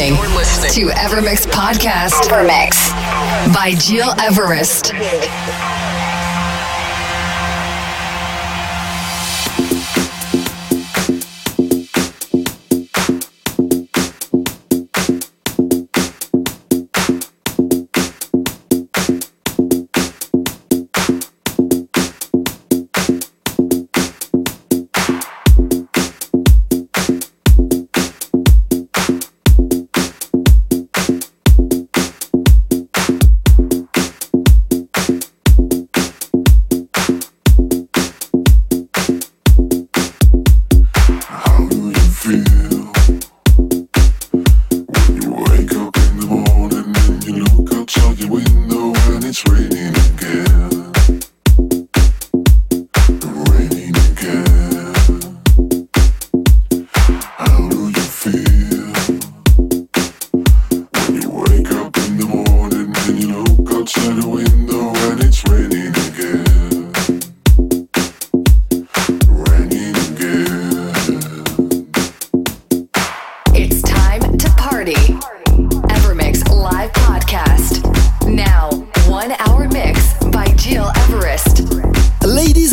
You're listening, to Evermix Podcast. Evermix by Gil Everest.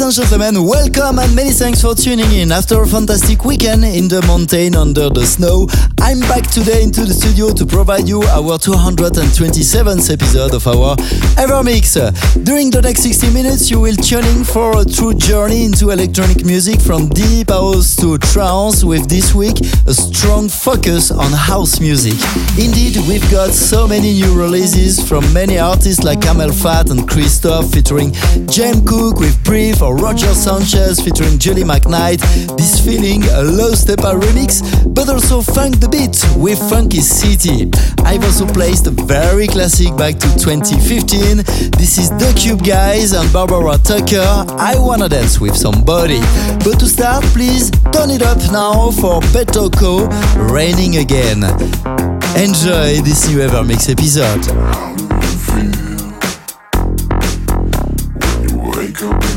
And gentlemen, welcome and many thanks for tuning in. After a fantastic weekend in the mountain under the snow, I'm back today into the studio to provide you our 227th episode of our Evermix. During the next 60 minutes, you will tune in for a true journey into electronic music from deep house to trance with this week a strong focus on house music. Indeed, we've got so many new releases from many artists like CamelPhat and Cristoph featuring James Cook with Brief or Roger Sanchez featuring Julie McKnight. This feeling a Lowsteppa remix, but also Funk the Beat with Funky City. I've also placed a very classic back to 2015. This is The Cube Guys and Barbara Tucker. I wanna dance with somebody. But to start, please turn it up now for Betoko Raining Again. Enjoy this new episode. Feel when you wake up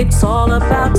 It's all about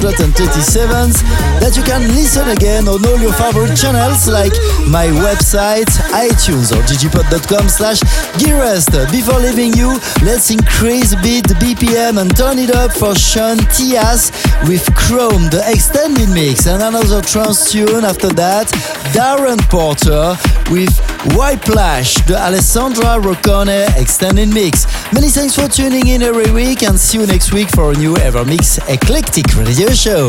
137th that you can listen again on all your favorite channels like my website, iTunes or ggpod.com slash gearest. Before leaving you, let's increase a bit the BPM and turn it up for Sean Tyas with Chrome, the extended mix and another trance tune after that, Darren Porter with Whiplash, the Alessandra Roncone extended mix. Many thanks for tuning in every week and see you next week for a new Evermix Eclectic Radio Show.